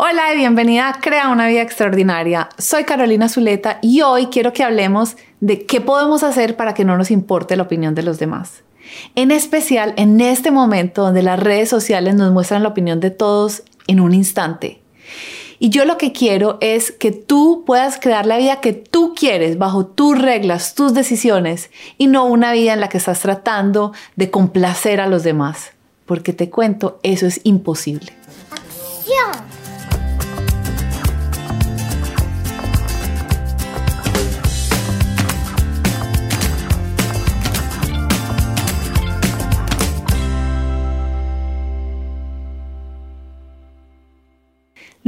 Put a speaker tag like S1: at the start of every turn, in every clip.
S1: Hola y bienvenida a Crea una vida extraordinaria. Soy Carolina Zuleta y hoy quiero que hablemos de qué podemos hacer para que no nos importe la opinión de los demás. En especial en este momento donde las redes sociales nos muestran la opinión de todos en un instante. Y yo lo que quiero es que tú puedas crear la vida que tú quieres bajo tus reglas, tus decisiones y no una vida en la que estás tratando de complacer a los demás. Porque te cuento, eso es imposible. ¡Acción!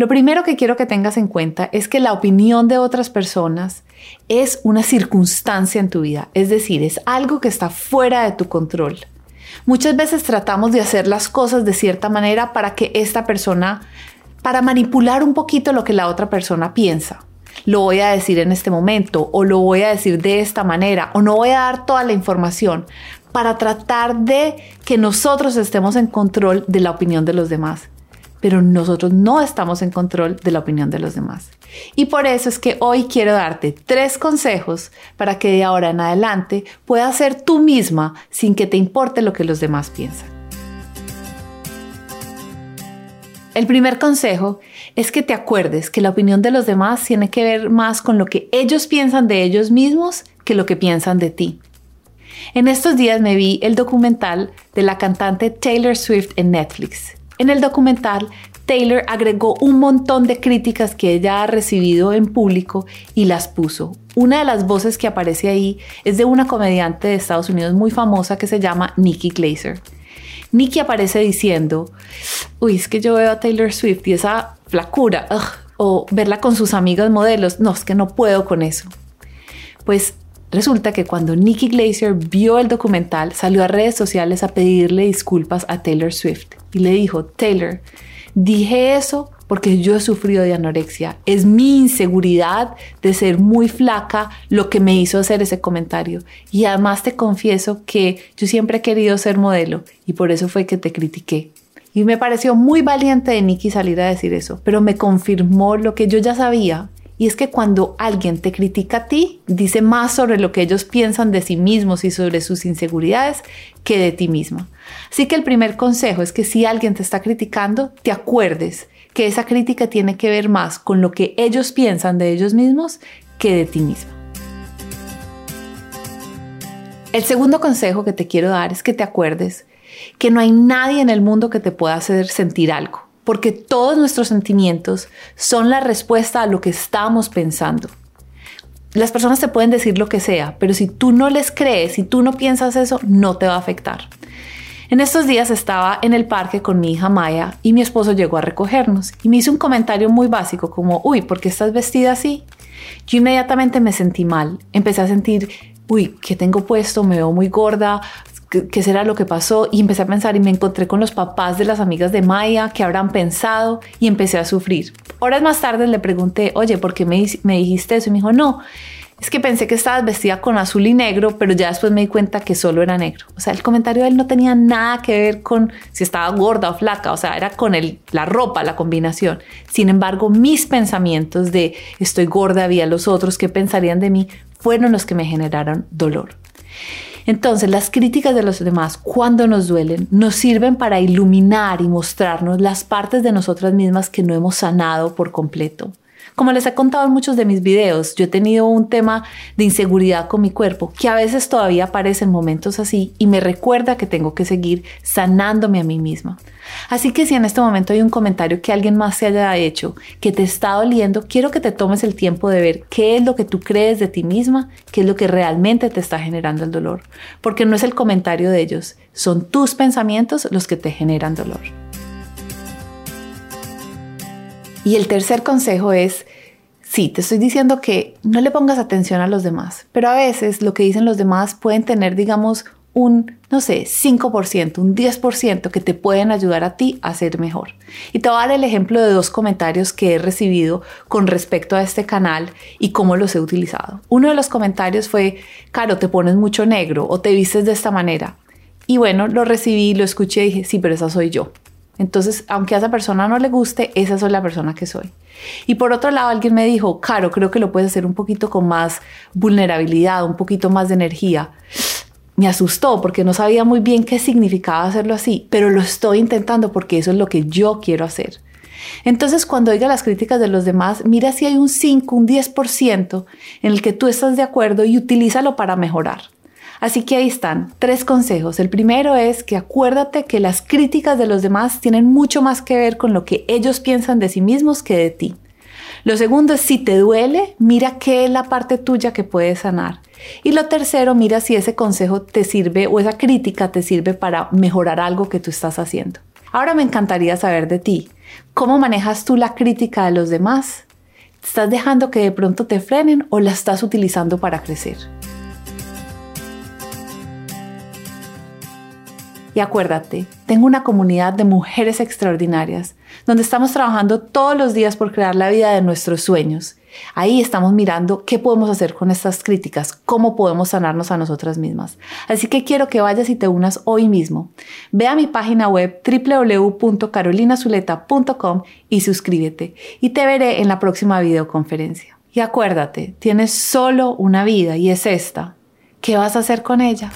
S1: Lo primero que quiero que tengas en cuenta es que la opinión de otras personas es una circunstancia en tu vida, es decir, es algo que está fuera de tu control. Muchas veces tratamos de hacer las cosas de cierta manera para que esta persona, para manipular un poquito lo que la otra persona piensa. Lo voy a decir en este momento o lo voy a decir de esta manera o no voy a dar toda la información para tratar de que nosotros estemos en control de la opinión de los demás pero nosotros no estamos en control de la opinión de los demás. Y por eso es que hoy quiero darte tres consejos para que de ahora en adelante puedas ser tú misma sin que te importe lo que los demás piensan. El primer consejo es que te acuerdes que la opinión de los demás tiene que ver más con lo que ellos piensan de ellos mismos que lo que piensan de ti. En estos días me vi el documental de la cantante Taylor Swift en Netflix en el documental, Taylor agregó un montón de críticas que ella ha recibido en público y las puso. Una de las voces que aparece ahí es de una comediante de Estados Unidos muy famosa que se llama Nikki Glaser. Nikki aparece diciendo, uy, es que yo veo a Taylor Swift y esa flacura, o verla con sus amigas modelos, no, es que no puedo con eso. Pues Resulta que cuando Nikki Glaser vio el documental, salió a redes sociales a pedirle disculpas a Taylor Swift y le dijo, Taylor, dije eso porque yo he sufrido de anorexia. Es mi inseguridad de ser muy flaca lo que me hizo hacer ese comentario. Y además te confieso que yo siempre he querido ser modelo y por eso fue que te critiqué. Y me pareció muy valiente de Nikki salir a decir eso, pero me confirmó lo que yo ya sabía y es que cuando alguien te critica a ti, dice más sobre lo que ellos piensan de sí mismos y sobre sus inseguridades que de ti mismo. Así que el primer consejo es que si alguien te está criticando, te acuerdes que esa crítica tiene que ver más con lo que ellos piensan de ellos mismos que de ti mismo. El segundo consejo que te quiero dar es que te acuerdes que no hay nadie en el mundo que te pueda hacer sentir algo porque todos nuestros sentimientos son la respuesta a lo que estamos pensando. Las personas te pueden decir lo que sea, pero si tú no les crees, si tú no piensas eso, no te va a afectar. En estos días estaba en el parque con mi hija Maya y mi esposo llegó a recogernos y me hizo un comentario muy básico como, uy, ¿por qué estás vestida así? Yo inmediatamente me sentí mal, empecé a sentir, uy, ¿qué tengo puesto? Me veo muy gorda, qué será lo que pasó y empecé a pensar y me encontré con los papás de las amigas de Maya que habrán pensado y empecé a sufrir. Horas más tarde le pregunté, oye, ¿por qué me, me dijiste eso? Y me dijo, no, es que pensé que estabas vestida con azul y negro, pero ya después me di cuenta que solo era negro. O sea, el comentario de él no tenía nada que ver con si estaba gorda o flaca, o sea, era con el, la ropa, la combinación. Sin embargo, mis pensamientos de estoy gorda, había los otros que pensarían de mí, fueron los que me generaron dolor. Entonces, las críticas de los demás, cuando nos duelen, nos sirven para iluminar y mostrarnos las partes de nosotras mismas que no hemos sanado por completo. Como les he contado en muchos de mis videos, yo he tenido un tema de inseguridad con mi cuerpo que a veces todavía aparece en momentos así y me recuerda que tengo que seguir sanándome a mí misma. Así que si en este momento hay un comentario que alguien más se haya hecho que te está doliendo, quiero que te tomes el tiempo de ver qué es lo que tú crees de ti misma, qué es lo que realmente te está generando el dolor. Porque no es el comentario de ellos, son tus pensamientos los que te generan dolor. Y el tercer consejo es, sí, te estoy diciendo que no le pongas atención a los demás, pero a veces lo que dicen los demás pueden tener, digamos, un, no sé, 5%, un 10% que te pueden ayudar a ti a ser mejor. Y te voy a dar el ejemplo de dos comentarios que he recibido con respecto a este canal y cómo los he utilizado. Uno de los comentarios fue, Caro, te pones mucho negro o te vistes de esta manera. Y bueno, lo recibí, lo escuché y dije, sí, pero esa soy yo. Entonces, aunque a esa persona no le guste, esa soy la persona que soy. Y por otro lado, alguien me dijo, Caro, creo que lo puedes hacer un poquito con más vulnerabilidad, un poquito más de energía. Me asustó porque no sabía muy bien qué significaba hacerlo así, pero lo estoy intentando porque eso es lo que yo quiero hacer. Entonces, cuando oiga las críticas de los demás, mira si hay un 5, un 10% en el que tú estás de acuerdo y utilízalo para mejorar. Así que ahí están, tres consejos. El primero es que acuérdate que las críticas de los demás tienen mucho más que ver con lo que ellos piensan de sí mismos que de ti. Lo segundo es si te duele, mira qué es la parte tuya que puedes sanar. Y lo tercero, mira si ese consejo te sirve o esa crítica te sirve para mejorar algo que tú estás haciendo. Ahora me encantaría saber de ti. ¿Cómo manejas tú la crítica de los demás? ¿Estás dejando que de pronto te frenen o la estás utilizando para crecer? Y acuérdate, tengo una comunidad de mujeres extraordinarias, donde estamos trabajando todos los días por crear la vida de nuestros sueños. Ahí estamos mirando qué podemos hacer con estas críticas, cómo podemos sanarnos a nosotras mismas. Así que quiero que vayas y te unas hoy mismo. Ve a mi página web www.carolinazuleta.com y suscríbete. Y te veré en la próxima videoconferencia. Y acuérdate, tienes solo una vida y es esta. ¿Qué vas a hacer con ella?